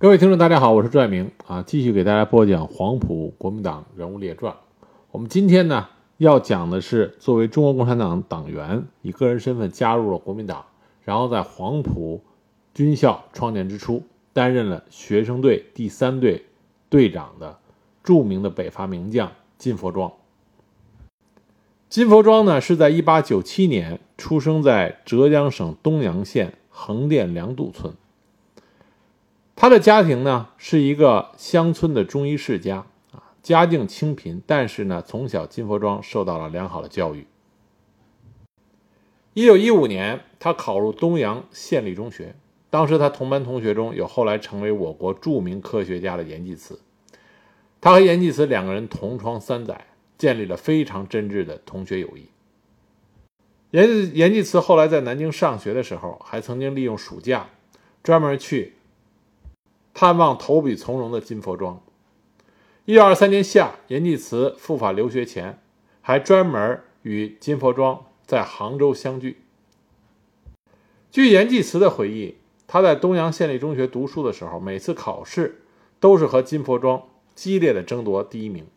各位听众，大家好，我是朱爱明啊，继续给大家播讲黄埔国民党人物列传。我们今天呢要讲的是，作为中国共产党党员，以个人身份加入了国民党，然后在黄埔军校创建之初，担任了学生队第三队队长的著名的北伐名将金佛庄。金佛庄呢是在1897年出生在浙江省东阳县横店梁渡村。他的家庭呢是一个乡村的中医世家啊，家境清贫，但是呢，从小金佛庄受到了良好的教育。一九一五年，他考入东阳县立中学，当时他同班同学中有后来成为我国著名科学家的严济慈，他和严济慈两个人同窗三载，建立了非常真挚的同学友谊。严严济慈后来在南京上学的时候，还曾经利用暑假专门去。探望投笔从戎的金佛庄。一九二三年夏，阎继慈赴法留学前，还专门与金佛庄在杭州相聚。据阎济慈的回忆，他在东阳县立中学读书的时候，每次考试都是和金佛庄激烈的争夺第一名，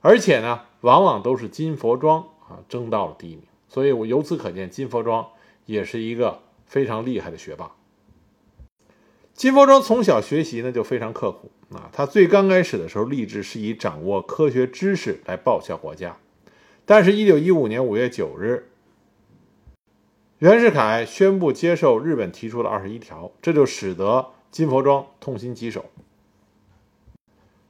而且呢，往往都是金佛庄啊争到了第一名。所以，我由此可见，金佛庄也是一个非常厉害的学霸。金佛庄从小学习呢就非常刻苦啊，他最刚开始的时候立志是以掌握科学知识来报效国家，但是，一九一五年五月九日，袁世凯宣布接受日本提出的二十一条，这就使得金佛庄痛心疾首。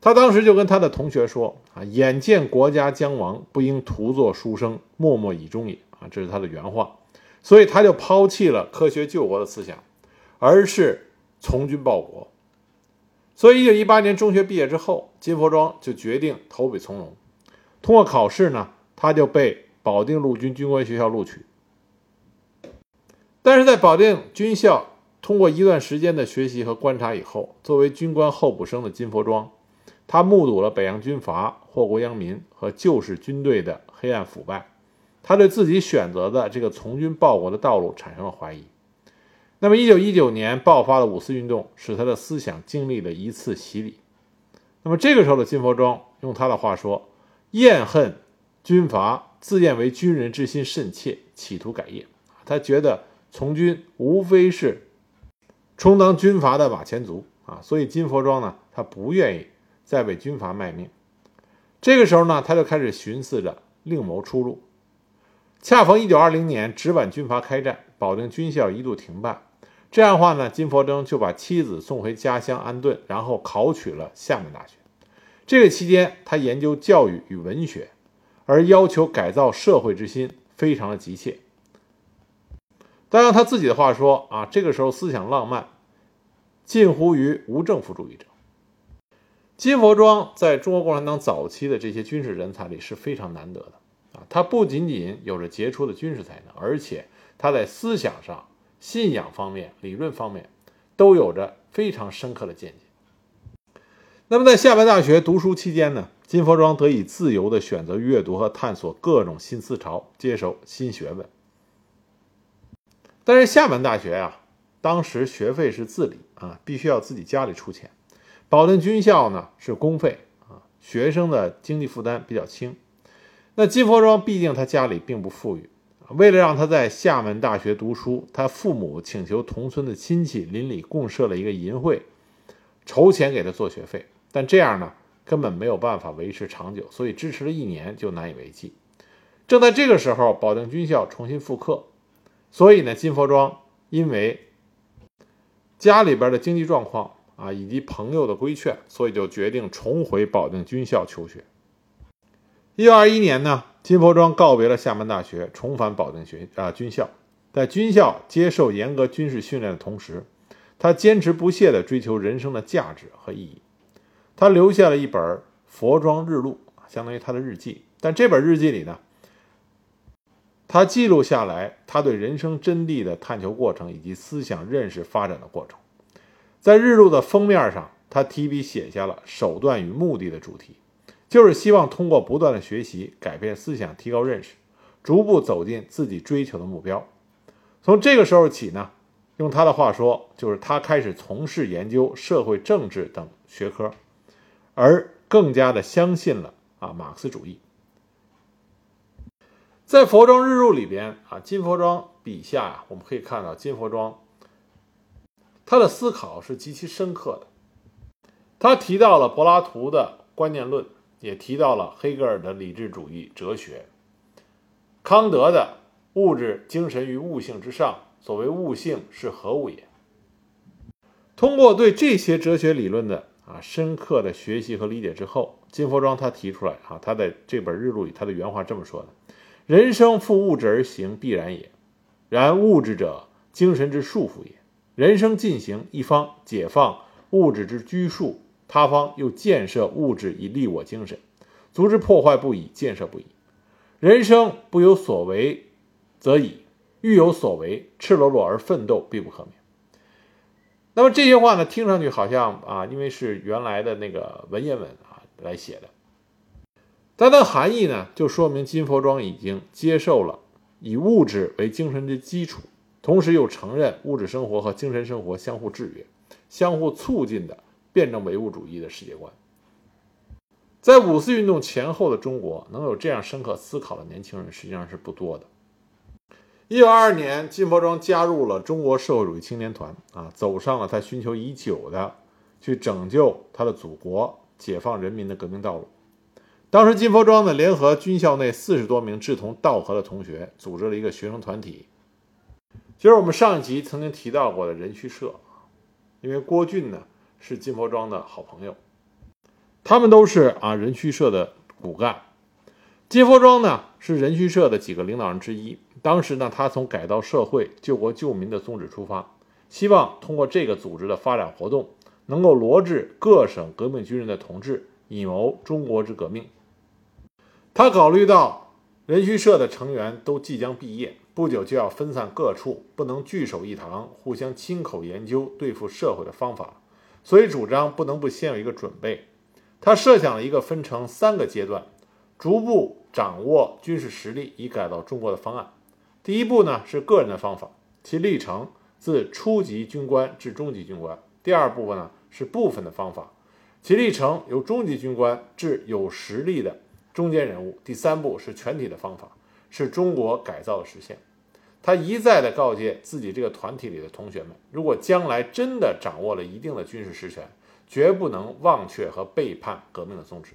他当时就跟他的同学说啊：“眼见国家将亡，不应徒作书生，默默以终也。”啊，这是他的原话。所以，他就抛弃了科学救国的思想，而是。从军报国，所以一九一八年中学毕业之后，金佛庄就决定投笔从戎。通过考试呢，他就被保定陆军军官学校录取。但是在保定军校通过一段时间的学习和观察以后，作为军官候补生的金佛庄，他目睹了北洋军阀祸国殃民和旧式军队的黑暗腐败，他对自己选择的这个从军报国的道路产生了怀疑。那么，一九一九年爆发的五四运动，使他的思想经历了一次洗礼。那么，这个时候的金佛庄，用他的话说：“厌恨军阀，自认为军人之心甚切，企图改业。”他觉得从军无非是充当军阀的马前卒啊，所以金佛庄呢，他不愿意再为军阀卖命。这个时候呢，他就开始寻思着另谋出路。恰逢一九二零年直皖军阀开战，保定军校一度停办。这样的话呢，金佛庄就把妻子送回家乡安顿，然后考取了厦门大学。这个期间，他研究教育与文学，而要求改造社会之心非常的急切。但用他自己的话说啊，这个时候思想浪漫，近乎于无政府主义者。金佛庄在中国共产党早期的这些军事人才里是非常难得的啊，他不仅仅有着杰出的军事才能，而且他在思想上。信仰方面、理论方面，都有着非常深刻的见解。那么，在厦门大学读书期间呢，金佛庄得以自由地选择阅读和探索各种新思潮，接受新学问。但是，厦门大学啊，当时学费是自理啊，必须要自己家里出钱。保定军校呢是公费啊，学生的经济负担比较轻。那金佛庄毕竟他家里并不富裕。为了让他在厦门大学读书，他父母请求同村的亲戚邻里共设了一个银会，筹钱给他做学费。但这样呢，根本没有办法维持长久，所以支持了一年就难以为继。正在这个时候，保定军校重新复课，所以呢，金佛庄因为家里边的经济状况啊，以及朋友的规劝，所以就决定重回保定军校求学。一九二一年呢。金佛庄告别了厦门大学，重返保定学啊军校。在军校接受严格军事训练的同时，他坚持不懈地追求人生的价值和意义。他留下了一本《佛庄日录》，相当于他的日记。但这本日记里呢，他记录下来他对人生真谛的探求过程以及思想认识发展的过程。在日录的封面上，他提笔写下了“手段与目的”的主题。就是希望通过不断的学习，改变思想，提高认识，逐步走进自己追求的目标。从这个时候起呢，用他的话说，就是他开始从事研究社会政治等学科，而更加的相信了啊马克思主义。在《佛庄日入》里边啊，金佛庄笔下啊，我们可以看到金佛庄他的思考是极其深刻的。他提到了柏拉图的观念论，也提到了黑格尔的理智主义哲学，康德的物质精神于物性之上，所谓物性是何物也？通过对这些哲学理论的啊深刻的学习和理解之后，金佛庄他提出来啊，他在这本日录里，他的原话这么说的。人生负物质而行，必然也；然物质者，精神之束缚也。人生进行，一方解放物质之拘束，他方又建设物质以利我精神，足之破坏不已，建设不已。人生不有所为，则已；欲有所为，赤裸裸而奋斗，必不可免。那么这些话呢，听上去好像啊，因为是原来的那个文言文啊来写的。但它的含义呢，就说明金佛庄已经接受了以物质为精神的基础，同时又承认物质生活和精神生活相互制约、相互促进的辩证唯物主义的世界观。在五四运动前后的中国，能有这样深刻思考的年轻人实际上是不多的。一九二二年，金佛庄加入了中国社会主义青年团，啊，走上了他寻求已久的去拯救他的祖国、解放人民的革命道路。当时金佛庄呢，联合军校内四十多名志同道合的同学，组织了一个学生团体，就是我们上一集曾经提到过的人须社。因为郭俊呢是金佛庄的好朋友，他们都是啊人虚社的骨干。金佛庄呢是人虚社的几个领导人之一。当时呢，他从改造社会、救国救民的宗旨出发，希望通过这个组织的发展活动，能够罗致各省革命军人的同志，以谋中国之革命。他考虑到人虚社的成员都即将毕业，不久就要分散各处，不能聚首一堂，互相亲口研究对付社会的方法，所以主张不能不先有一个准备。他设想了一个分成三个阶段，逐步掌握军事实力以改造中国的方案。第一步呢是个人的方法，其历程自初级军官至中级军官。第二部分呢是部分的方法，其历程由中级军官至有实力的。中间人物，第三步是全体的方法，是中国改造的实现。他一再的告诫自己这个团体里的同学们，如果将来真的掌握了一定的军事实权，绝不能忘却和背叛革命的宗旨。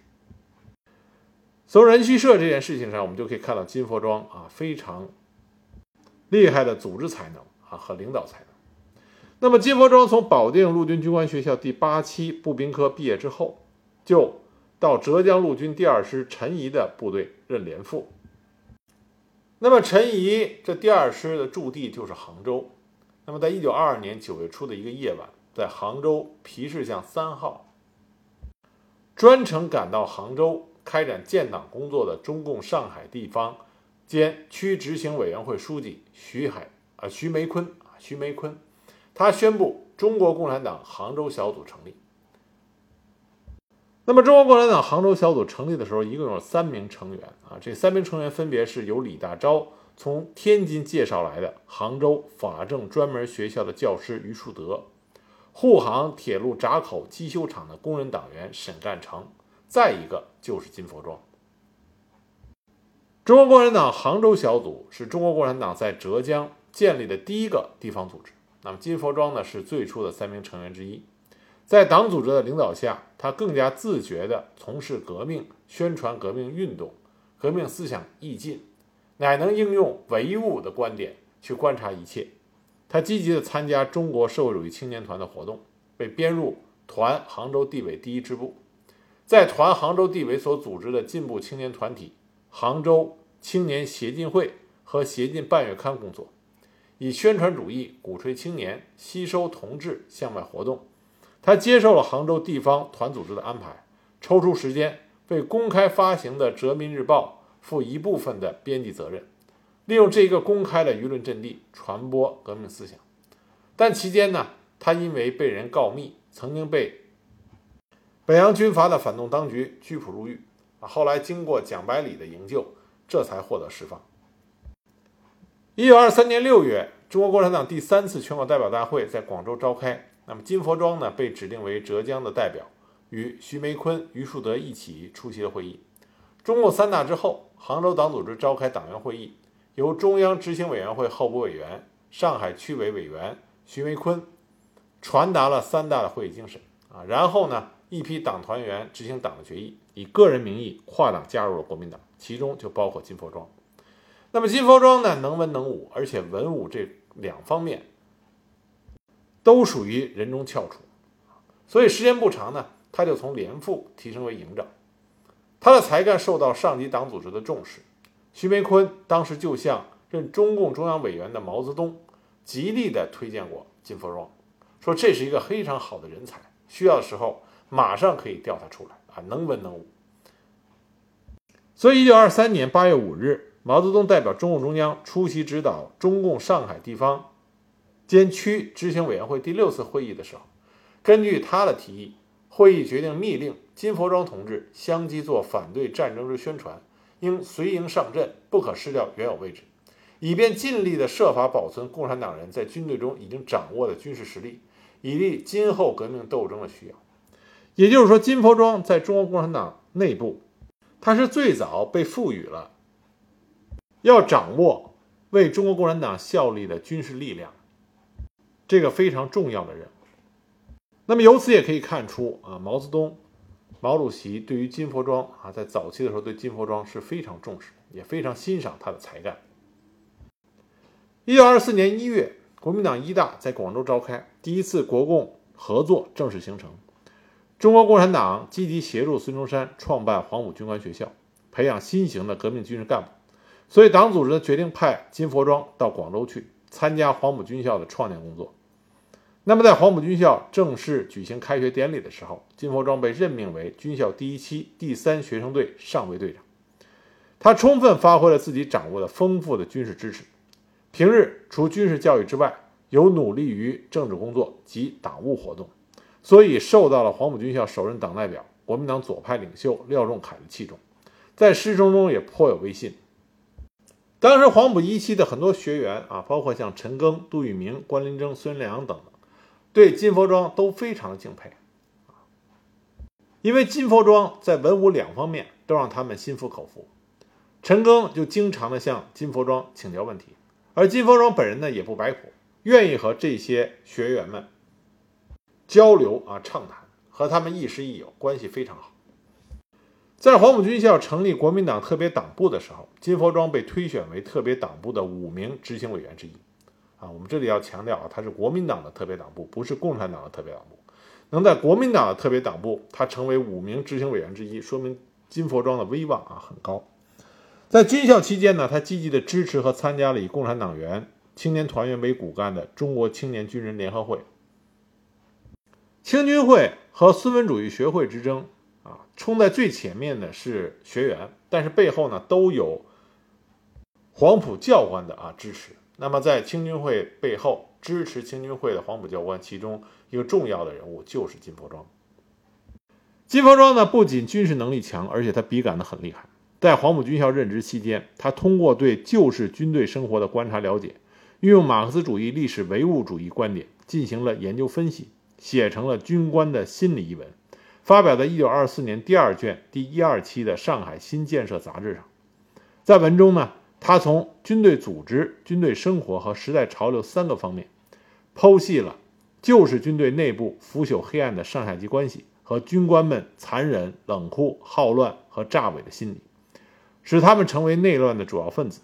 从人须社这件事情上，我们就可以看到金佛庄啊非常厉害的组织才能啊和领导才能。那么金佛庄从保定陆军军官学校第八期步兵科毕业之后，就。到浙江陆军第二师陈仪的部队任连副。那么陈仪这第二师的驻地就是杭州。那么在一九二二年九月初的一个夜晚，在杭州皮市巷三号，专程赶到杭州开展建党工作的中共上海地方兼区执行委员会书记徐海啊徐梅坤啊徐梅坤，他宣布中国共产党杭州小组成立。那么，中国共产党杭州小组成立的时候，一共有三名成员啊。这三名成员分别是由李大钊从天津介绍来的杭州法政专门学校的教师于树德，沪杭铁路闸口机修厂的工人党员沈干成，再一个就是金佛庄。中国共产党杭州小组是中国共产党在浙江建立的第一个地方组织。那么，金佛庄呢，是最初的三名成员之一。在党组织的领导下，他更加自觉地从事革命、宣传革命运动、革命思想意进，乃能应用唯物的观点去观察一切。他积极地参加中国社会主义青年团的活动，被编入团杭州地委第一支部，在团杭州地委所组织的进步青年团体杭州青年协进会和协进半月刊工作，以宣传主义、鼓吹青年、吸收同志向外活动。他接受了杭州地方团组织的安排，抽出时间为公开发行的《浙民日报》负一部分的编辑责任，利用这个公开的舆论阵地传播革命思想。但期间呢，他因为被人告密，曾经被北洋军阀的反动当局拘捕入狱。啊后来经过蒋百里的营救，这才获得释放。一九二三年六月，中国共产党第三次全国代表大会在广州召开。那么金佛庄呢，被指定为浙江的代表，与徐梅坤、于树德一起出席了会议。中共三大之后，杭州党组织召开党员会议，由中央执行委员会候补委员、上海区委委员徐梅坤传达了三大的会议精神啊。然后呢，一批党团员执行党的决议，以个人名义跨党加入了国民党，其中就包括金佛庄。那么金佛庄呢，能文能武，而且文武这两方面都属于人中翘楚，所以时间不长呢，他就从连副提升为营长。他的才干受到上级党组织的重视。徐梅坤当时就向任中共中央委员的毛泽东极力的推荐过金佛庄，说这是一个非常好的人才，需要的时候马上可以调他出来啊，能文能武。所以，一九二三年八月五日。毛泽东代表中共中央出席指导中共上海地方兼区执行委员会第六次会议的时候，根据他的提议，会议决定密令金佛庄同志相继做反对战争之宣传，应随营上阵，不可失掉原有位置，以便尽力的设法保存共产党人在军队中已经掌握的军事实力，以利今后革命斗争的需要。也就是说，金佛庄在中国共产党内部，他是最早被赋予了。要掌握为中国共产党效力的军事力量，这个非常重要的任务。那么由此也可以看出啊，毛泽东、毛主席对于金佛庄啊，在早期的时候对金佛庄是非常重视，也非常欣赏他的才干。一九二四年一月，国民党一大在广州召开，第一次国共合作正式形成。中国共产党积极协助孙中山创办黄埔军官学校，培养新型的革命军事干部。所以，党组织决定派金佛庄到广州去参加黄埔军校的创建工作。那么，在黄埔军校正式举行开学典礼的时候，金佛庄被任命为军校第一期第三学生队上尉队长。他充分发挥了自己掌握的丰富的军事知识。平日除军事教育之外，有努力于政治工作及党务活动，所以受到了黄埔军校首任党代表、国民党左派领袖廖仲恺的器重，在师生中也颇有威信。当时黄埔一期的很多学员啊，包括像陈赓、杜聿明、关麟征、孙良等等，对金佛庄都非常的敬佩因为金佛庄在文武两方面都让他们心服口服。陈赓就经常的向金佛庄请教问题，而金佛庄本人呢也不摆谱，愿意和这些学员们交流啊畅谈，和他们亦师亦友，关系非常好。在黄埔军校成立国民党特别党部的时候，金佛庄被推选为特别党部的五名执行委员之一。啊，我们这里要强调啊，他是国民党的特别党部，不是共产党的特别党部。能在国民党的特别党部，他成为五名执行委员之一，说明金佛庄的威望啊很高。在军校期间呢，他积极的支持和参加了以共产党员、青年团员为骨干的中国青年军人联合会。青军会和孙文主义学会之争啊。冲在最前面的是学员，但是背后呢都有黄埔教官的啊支持。那么在青军会背后支持青军会的黄埔教官，其中一个重要的人物就是金佛庄。金佛庄呢不仅军事能力强，而且他笔杆子很厉害。在黄埔军校任职期间，他通过对旧式军队生活的观察了解，运用马克思主义历史唯物主义观点进行了研究分析，写成了《军官的心理》一文。发表在一九二四年第二卷第一二期的《上海新建设》杂志上，在文中呢，他从军队组织、军队生活和时代潮流三个方面，剖析了旧式军队内部腐朽黑暗的上下级关系和军官们残忍、冷酷、好乱和诈伪的心理，使他们成为内乱的主要分子。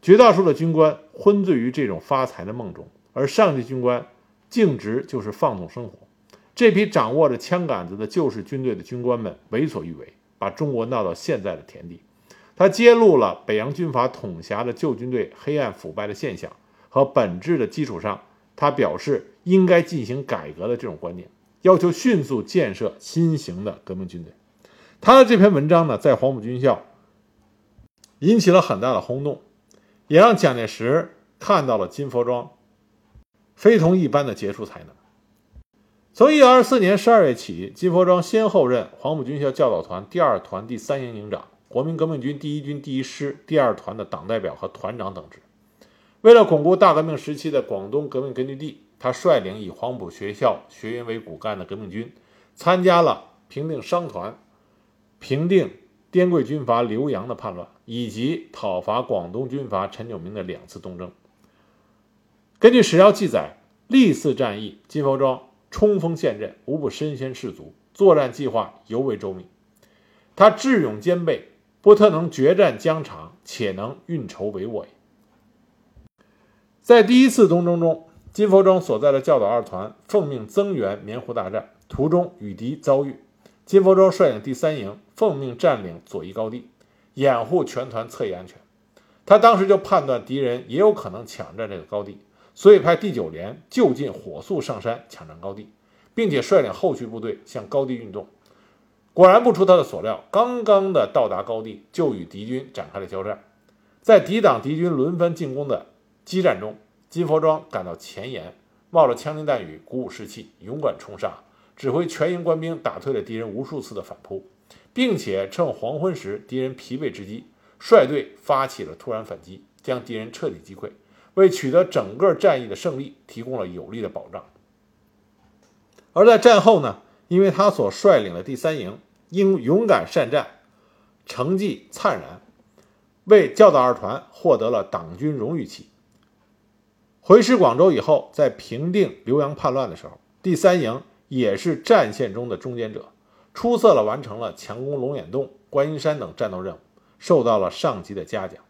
绝大多数的军官昏醉于这种发财的梦中，而上级军官径直就是放纵生活。这批掌握着枪杆子的旧式军队的军官们为所欲为，把中国闹到现在的田地。他揭露了北洋军阀统辖的旧军队黑暗腐败的现象和本质的基础上，他表示应该进行改革的这种观念，要求迅速建设新型的革命军队。他的这篇文章呢，在黄埔军校引起了很大的轰动，也让蒋介石看到了金佛庄非同一般的杰出才能。从一九二四年十二月起，金佛庄先后任黄埔军校教导团第二团第三营营长、国民革命军第一军第一师第二团的党代表和团长等职。为了巩固大革命时期的广东革命根据地，他率领以黄埔学校学员为骨干的革命军，参加了平定商团、平定滇桂军阀刘洋的叛乱，以及讨伐广东军阀陈炯明的两次东征。根据史料记载，历次战役，金佛庄冲锋陷阵，无不身先士卒，作战计划尤为周密。他智勇兼备，不特能决战疆场，且能运筹帷幄。在第一次东征中，金佛庄所在的教导二团奉命增援棉湖大战，途中与敌遭遇。金佛庄率领第三营奉命占领左翼高地，掩护全团侧翼安全。他当时就判断敌人也有可能抢占这个高地，所以派第九连就近火速上山抢占高地，并且率领后续部队向高地运动。果然不出他的所料，刚刚的到达高地，就与敌军展开了交战。在抵挡敌军轮番进攻的激战中，金佛庄赶到前沿，冒着枪林弹雨，鼓舞士气，勇敢冲杀，指挥全营官兵打退了敌人无数次的反扑，并且趁黄昏时敌人疲惫之机，率队发起了突然反击，将敌人彻底击溃，为取得整个战役的胜利提供了有力的保障。而在战后呢，因为他所率领的第三营因勇敢善战，成绩灿然。为教导二团获得了党军荣誉旗。回师广州以后，在平定浏阳叛乱的时候，第三营也是战线中的中坚者，出色地完成了强攻龙眼洞、观音山等战斗任务，受到了上级的嘉奖。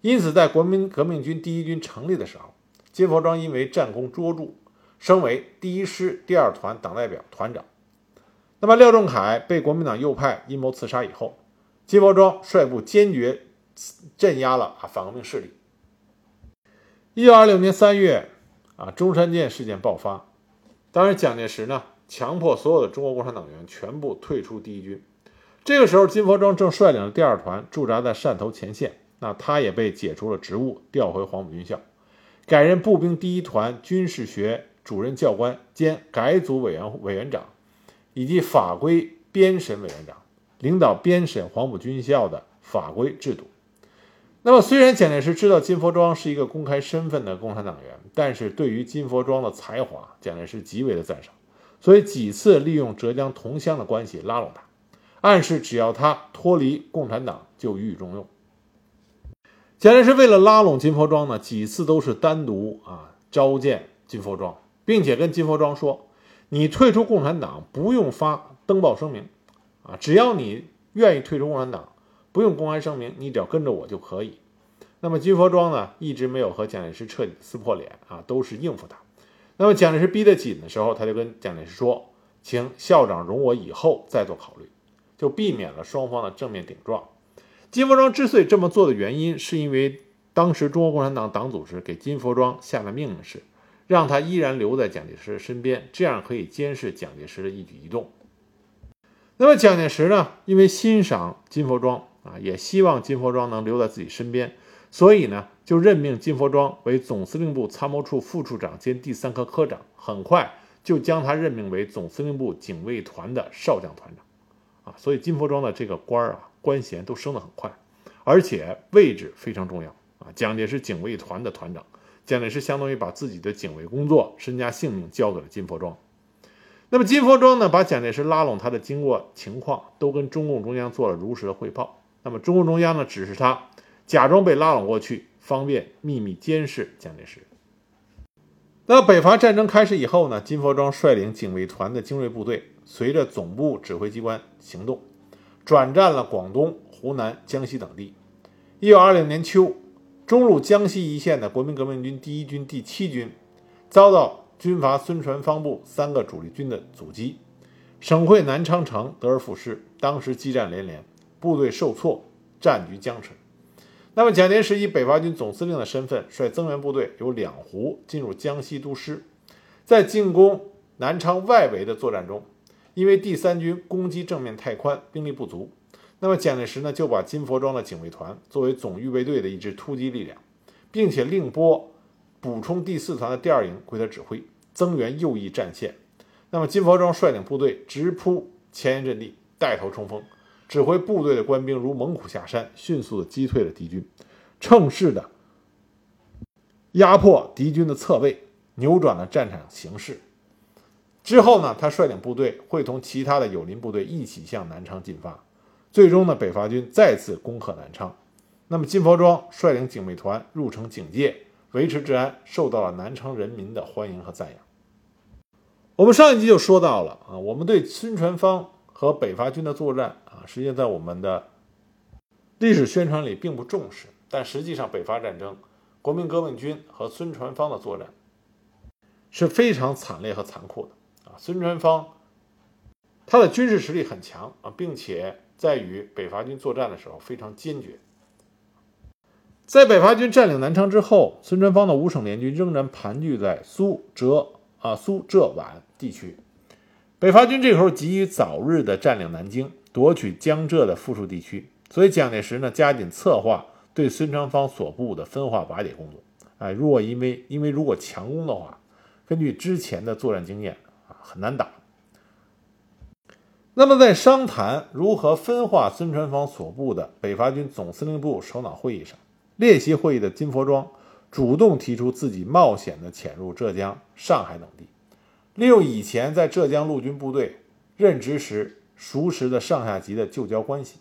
因此，在国民革命军第一军成立的时候，金佛庄因为战功卓著，升为第一师第二团党代表团长。那么，廖仲恺被国民党右派阴谋刺杀以后，金佛庄率部坚决。镇压了啊反革命势力。一九二六年三月，啊中山舰事件爆发，当时蒋介石呢强迫所有的中国共产党员全部退出第一军。这个时候，金佛庄正率领着第二团驻扎在汕头前线，那他也被解除了职务，调回黄埔军校，改任步兵第一团军事学主任教官兼改组委员委员长，以及法规编审委员长，领导编审黄埔军校的法规制度。那么，虽然蒋介石知道金佛庄是一个公开身份的共产党员，但是对于金佛庄的才华，蒋介石极为的赞赏，所以几次利用浙江同乡的关系拉拢他，暗示只要他脱离共产党，就予以重用。蒋介石为了拉拢金佛庄呢，几次都是单独啊召见金佛庄，并且跟金佛庄说：“你退出共产党不用发登报声明，啊，只要你愿意退出共产党。”不用公开声明，你只要跟着我就可以。那么金佛庄呢，一直没有和蒋介石彻底撕破脸啊，都是应付他。那么蒋介石逼得紧的时候，他就跟蒋介石说：“请校长容我以后再做考虑。”就避免了双方的正面顶撞。金佛庄之所以这么做的原因，是因为当时中国共产党党组织给金佛庄下的命令是，让他依然留在蒋介石身边，这样可以监视蒋介石的一举一动。那么蒋介石呢，因为欣赏金佛庄。啊，也希望金佛庄能留在自己身边，所以呢，就任命金佛庄为总司令部参谋处副处长兼第三科科长，很快就将他任命为总司令部警卫团的少将团长。啊，所以金佛庄的这个官儿啊，官衔都升得很快，而且位置非常重要。啊，蒋介石警卫团的团长，蒋介石相当于把自己的警卫工作、身家性命交给了金佛庄。那么金佛庄呢，把蒋介石拉拢他的经过情况都跟中共中央做了如实的汇报。那么，中共中央呢，指示他假装被拉拢过去，方便秘密监视蒋介石。那北伐战争开始以后呢，金佛庄率领警卫团的精锐部队，随着总部指挥机关行动，转战了广东、湖南、江西等地。一九二零年秋，中路江西一线的国民革命军第一军第七军，遭到军阀孙传芳部三个主力军的阻击，省会南昌城得而复失，当时激战连连。部队受挫，战局僵持。那么，蒋介石以北伐军总司令的身份，率增援部队由两湖进入江西督师，在进攻南昌外围的作战中，因为第三军攻击正面太宽，兵力不足，那么蒋介石呢就把金佛庄的警卫团作为总预备队的一支突击力量，并且另拨补充第四团的第二营归他指挥，增援右翼战线。那么，金佛庄率领部队直扑前沿阵地，带头冲锋。指挥部队的官兵如猛虎下山，迅速的击退了敌军，乘势的压迫敌军的侧背，扭转了战场形势。之后呢，他率领部队会同其他的友邻部队一起向南昌进发。最终呢，北伐军再次攻克南昌。那么金佛庄率领警卫团入城警戒，维持治安，受到了南昌人民的欢迎和赞扬。我们上一集就说到了啊，我们对孙传芳和北伐军的作战啊，实际上在我们的历史宣传里并不重视，但实际上北伐战争，国民革命军和孙传芳的作战是非常惨烈和残酷的啊。孙传芳他的军事实力很强啊，并且。在与北伐军作战的时候非常坚决。在北伐军占领南昌之后，孙传芳的五省联军仍然盘踞在苏浙啊苏浙皖地区。北伐军这时候急于早日的占领南京，夺取江浙的附属地区，所以蒋介石呢加紧策划对孙传芳所部的分化瓦解工作。哎，如果因为因为如果强攻的话，根据之前的作战经验啊，很难打。那么，在商谈如何分化孙传芳所部的北伐军总司令部首脑会议上，列席会议的金佛庄主动提出自己冒险的潜入浙江、上海等地，利用以前在浙江陆军部队任职时熟识的上下级的旧交关系，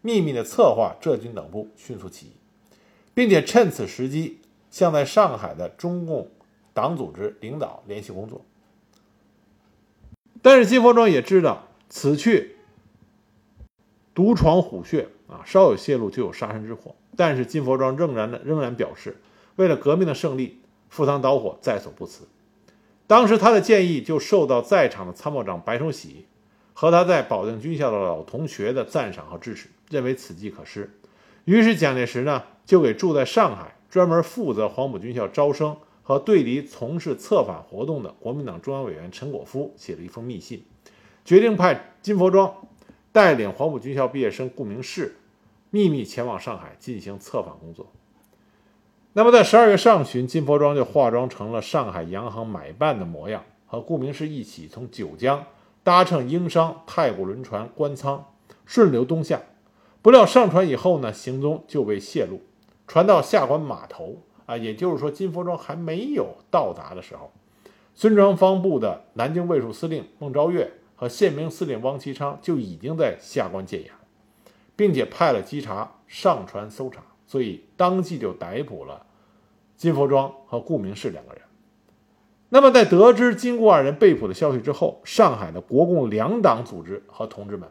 秘密的策划浙军等部迅速起义，并且趁此时机向在上海的中共党组织领导联系工作。但是金佛庄也知道。此去独闯虎穴啊，稍有泄露就有杀身之祸。但是金佛庄仍然的仍然表示，为了革命的胜利，赴汤蹈火在所不辞。当时他的建议就受到在场的参谋长白崇禧和他在保定军校的老同学的赞赏和支持，认为此计可施。于是蒋介石呢，就给住在上海、专门负责黄埔军校招生和对敌从事策反活动的国民党中央委员陈果夫写了一封密信。决定派金佛庄带领黄埔军校毕业生顾明世秘密前往上海进行策反工作。那么，在十二月上旬，金佛庄就化妆成了上海洋行买办的模样，和顾明世一起从九江搭乘英商太古轮船官仓顺流东下。不料上船以后呢，行踪就被泄露。船到下关码头啊，也就是说金佛庄还没有到达的时候，孙传芳部的南京卫戍司令孟昭月。和宪兵司令汪其昌就已经在下关建衙，并且派了稽查上船搜查，所以当即就逮捕了金佛庄和顾明士两个人。那么，在得知金顾二人被捕的消息之后，上海的国共两党组织和同志们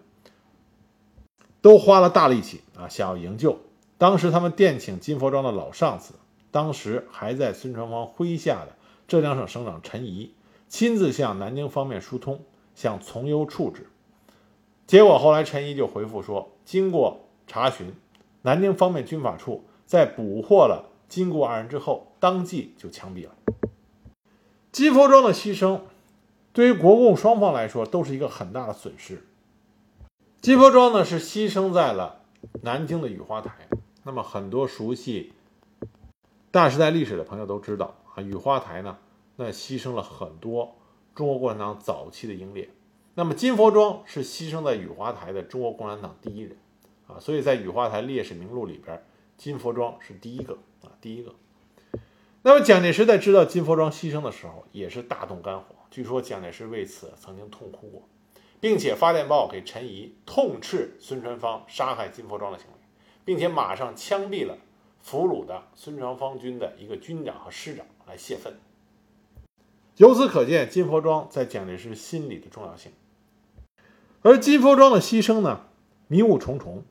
都花了大力气啊，想要营救。当时他们电请金佛庄的老上司，当时还在孙传芳麾下的浙江省省长陈仪，亲自向南京方面疏通。想从优处置，结果后来陈毅就回复说，经过查询，南京方面军法处在捕获了金顾二人之后，当即就枪毙了。金佛庄的牺牲，对于国共双方来说都是一个很大的损失。金佛庄呢是牺牲在了南京的雨花台，那么很多熟悉大时代历史的朋友都知道啊，雨花台呢那牺牲了很多。中国共产党早期的英烈，那么金佛庄是牺牲在雨花台的中国共产党第一人啊，所以在雨花台烈士名录里边，金佛庄是第一个啊，第一个。那么蒋介石在知道金佛庄牺牲的时候，也是大动肝火。据说蒋介石为此曾经痛哭过，并且发电报给陈仪，痛斥孙传芳杀害金佛庄的行为，并且马上枪毙了俘虏的孙传芳军的一个军长和师长来泄愤。由此可见，金佛庄在蒋介石心里的重要性。而金佛庄的牺牲呢，迷雾重重。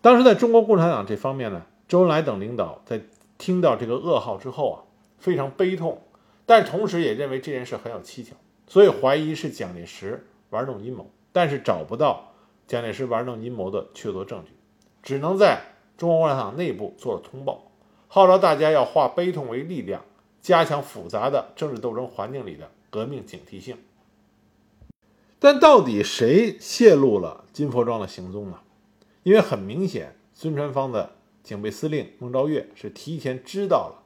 当时在中国共产党这方面呢，周恩来等领导在听到这个噩耗之后啊，非常悲痛，但同时也认为这件事很有蹊跷，所以怀疑是蒋介石玩弄阴谋，但是找不到蒋介石玩弄阴谋的确凿证据，只能在中国共产党内部做了通报，号召大家要化悲痛为力量。加强复杂的政治斗争环境里的革命警惕性。但到底谁泄露了金佛庄的行踪呢？因为很明显，孙传芳的警备司令孟昭月是提前知道了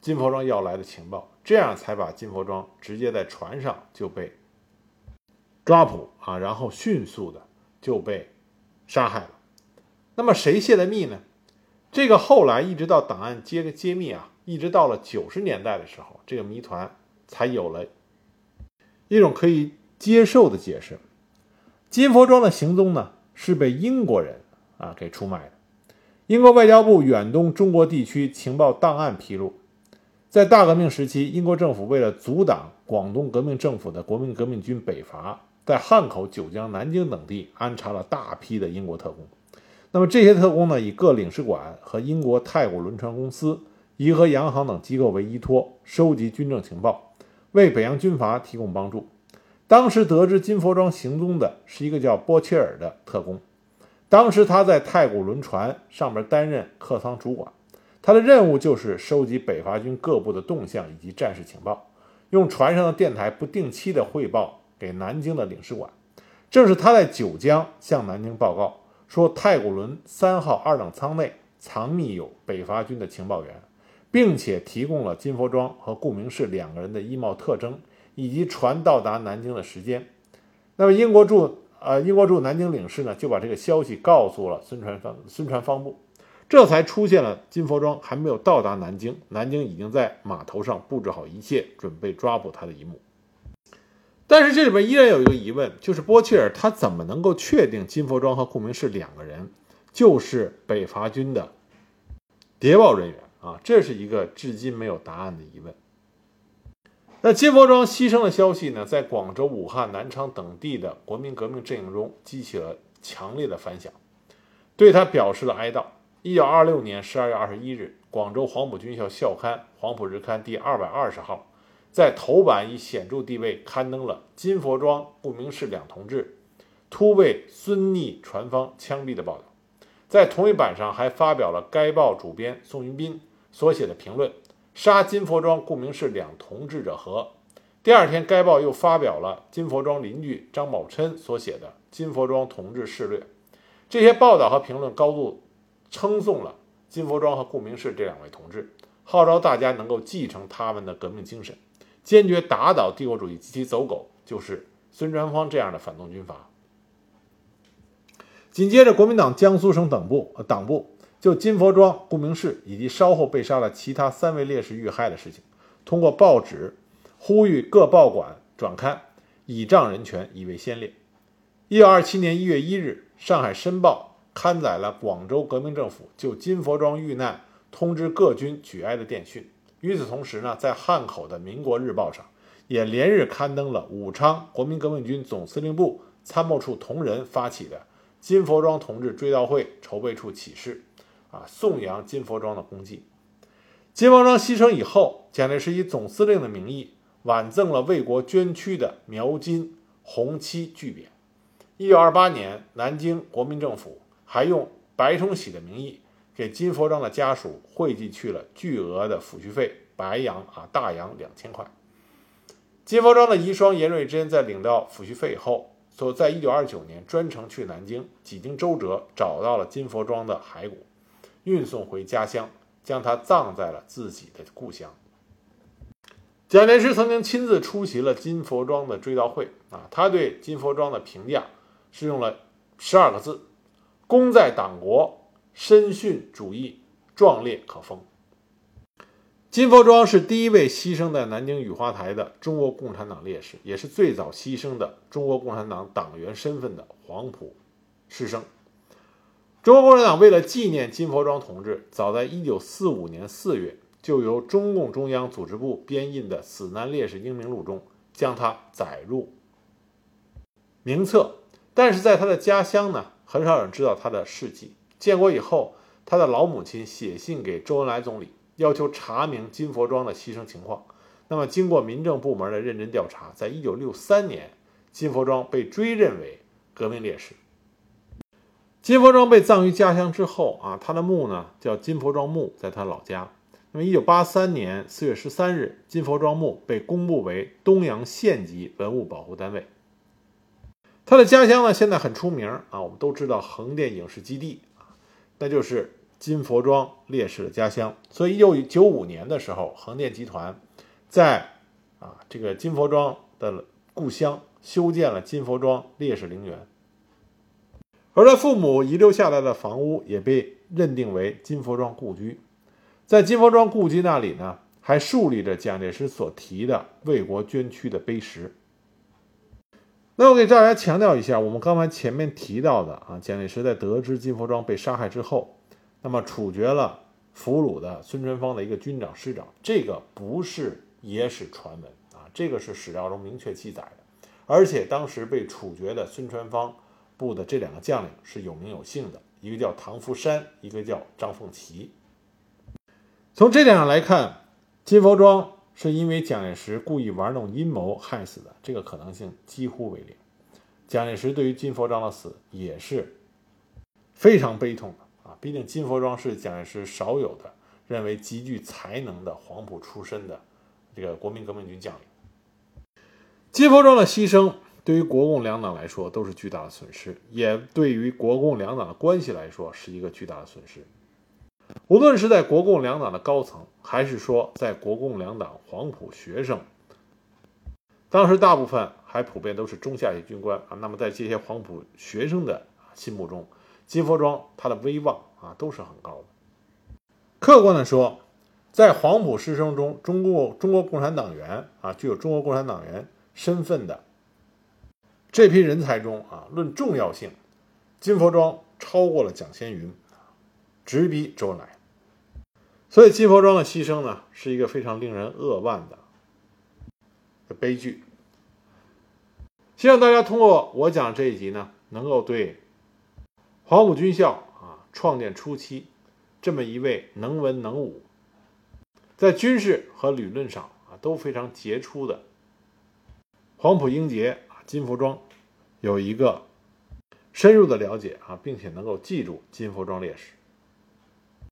金佛庄要来的情报，这样才把金佛庄直接在船上就被抓捕啊，然后迅速的就被杀害了。那么谁泄的密呢？这个后来一直到档案揭揭秘啊。一直到了九十年代的时候，这个谜团才有了一种可以接受的解释。金佛庄的行踪呢，是被英国人啊给出卖的。英国外交部远东中国地区情报档案披露，在大革命时期，英国政府为了阻挡广东革命政府的国民革命军北伐，在汉口、九江、南京等地安插了大批的英国特工。那么这些特工呢，以各领事馆和英国太古轮船公司、颐和洋行等机构为依托，收集军政情报，为北洋军阀提供帮助。当时得知金佛庄行踪的是一个叫波切尔的特工，当时他在太古轮船上面担任客舱主管，他的任务就是收集北伐军各部的动向以及战事情报，用船上的电台不定期的汇报给南京的领事馆。正是他在九江向南京报告说，太古轮三号二等舱内藏匿有北伐军的情报员，并且提供了金佛庄和顾明士两个人的衣帽特征。以及船到达南京的时间，那么英国驻呃英国驻南京领事呢就把这个消息告诉了孙传芳孙传芳部，这才出现了金佛庄还没有到达南京，南京已经在码头上布置好一切，准备抓捕他的一幕。但是这里边依然有一个疑问，就是波切尔他怎么能够确定金佛庄和顾明士两个人就是北伐军的谍报人员啊？这是一个至今没有答案的疑问。那金佛庄牺牲的消息呢，在广州、武汉、南昌等地的国民革命阵营中激起了强烈的反响，对他表示了哀悼。一九二六年十二月二十一日，广州黄埔军校校刊《黄埔日刊》第二百二十号，在头版以显著地位刊登了金佛庄、顾明士两同志突被孙逆船方枪毙的报道。在同一版上还发表了该报主编宋云斌所写的评论。杀金佛庄、顾明士两同志者何？第二天，该报又发表了金佛庄邻居张宝琛所写的《金佛庄同志事略》。这些报道和评论高度称颂了金佛庄和顾明士这两位同志，号召大家能够继承他们的革命精神，坚决打倒帝国主义及其走狗，就是孙传芳这样的反动军阀。紧接着，国民党江苏省党部党部。就金佛庄、顾明世以及稍后被杀的其他三位烈士遇害的事情，通过报纸呼吁各报馆转刊，倚仗人权，以为先烈。一九二七年一月一日，《上海申报》刊载了广州革命政府就金佛庄遇难通知各军举哀的电讯。与此同时呢，在汉口的《民国日报》上也连日刊登了武昌国民革命军总司令部参谋处同仁发起的金佛庄同志追悼会筹备处启事。啊，颂扬金佛庄的功绩。金佛庄牺牲以后，蒋介石以总司令的名义挽赠了为国捐躯的苗金红漆巨匾。一九二八年，南京国民政府还用白崇禧的名义给金佛庄的家属汇寄去了巨额的抚恤费，白洋啊大洋两千块。金佛庄的遗孀严瑞珍在领到抚恤费以后，所在一九二九年专程去南京，几经周折找到了金佛庄的骸骨。运送回家乡，将他葬在了自己的故乡。蒋介石曾经亲自出席了金佛庄的追悼会啊，他对金佛庄的评价是用了十二个字：功在党国，身殉主义，壮烈可封。金佛庄是第一位牺牲在南京雨花台的中国共产党烈士，也是最早牺牲的中国共产党党员身份的黄埔师生。中国共产党为了纪念金佛庄同志，早在1945年4月，就由中共中央组织部编印的《死难烈士英名录》中将他载入名册。但是在他的家乡呢，很少有人知道他的事迹。建国以后，他的老母亲写信给周恩来总理，要求查明金佛庄的牺牲情况。那么，经过民政部门的认真调查，在1963年，金佛庄被追认为革命烈士。金佛庄被葬于家乡之后啊，他的墓呢叫金佛庄墓，在他老家。那么，一九八三年四月十三日，金佛庄墓被公布为东阳县级文物保护单位。他的家乡呢，现在很出名啊，我们都知道横店影视基地啊，那就是金佛庄烈士的家乡。所以，一九九五年的时候，横店集团在啊这个金佛庄的故乡修建了金佛庄烈士陵园。而他父母遗留下来的房屋也被认定为金佛庄故居。在金佛庄故居那里呢，还竖立着蒋介石所提的为国捐躯的碑石。那我给大家强调一下，我们刚才前面提到的啊，蒋介石在得知金佛庄被杀害之后，那么处决了俘虏的孙传芳的一个军长师长，这个不是野史传闻啊，这个是史料中明确记载的。而且当时被处决的孙传芳部的这两个将领是有名有姓的，一个叫唐福山，一个叫张凤岐。从这点上来看，金佛庄。是因为蒋介石故意玩弄阴谋害死的，这个可能性几乎为零。蒋介石对于金佛庄的死也是非常悲痛的啊！毕竟金佛庄是蒋介石少有的认为极具才能的黄埔出身的这个国民革命军将领。金佛庄的牺牲对于国共两党来说都是巨大的损失，也对于国共两党的关系来说是一个巨大的损失。无论是在国共两党的高层，还是说在国共两党黄埔学生，当时大部分还普遍都是中下级军官啊。那么在这些黄埔学生的心目中，金佛庄他的威望啊都是很高的。客观的说，在黄埔师生中，中共中国共产党员啊，具有中国共产党员身份的这批人才中啊，论重要性，金佛庄超过了蒋先云。直逼周恩来，所以金佛庄的牺牲呢，是一个非常令人扼腕的悲剧。希望大家通过我讲这一集呢，能够对黄埔军校啊创建初期这么一位能文能武，在军事和理论上啊都非常杰出的黄埔英杰啊金佛庄有一个深入的了解啊，并且能够记住金佛庄烈士。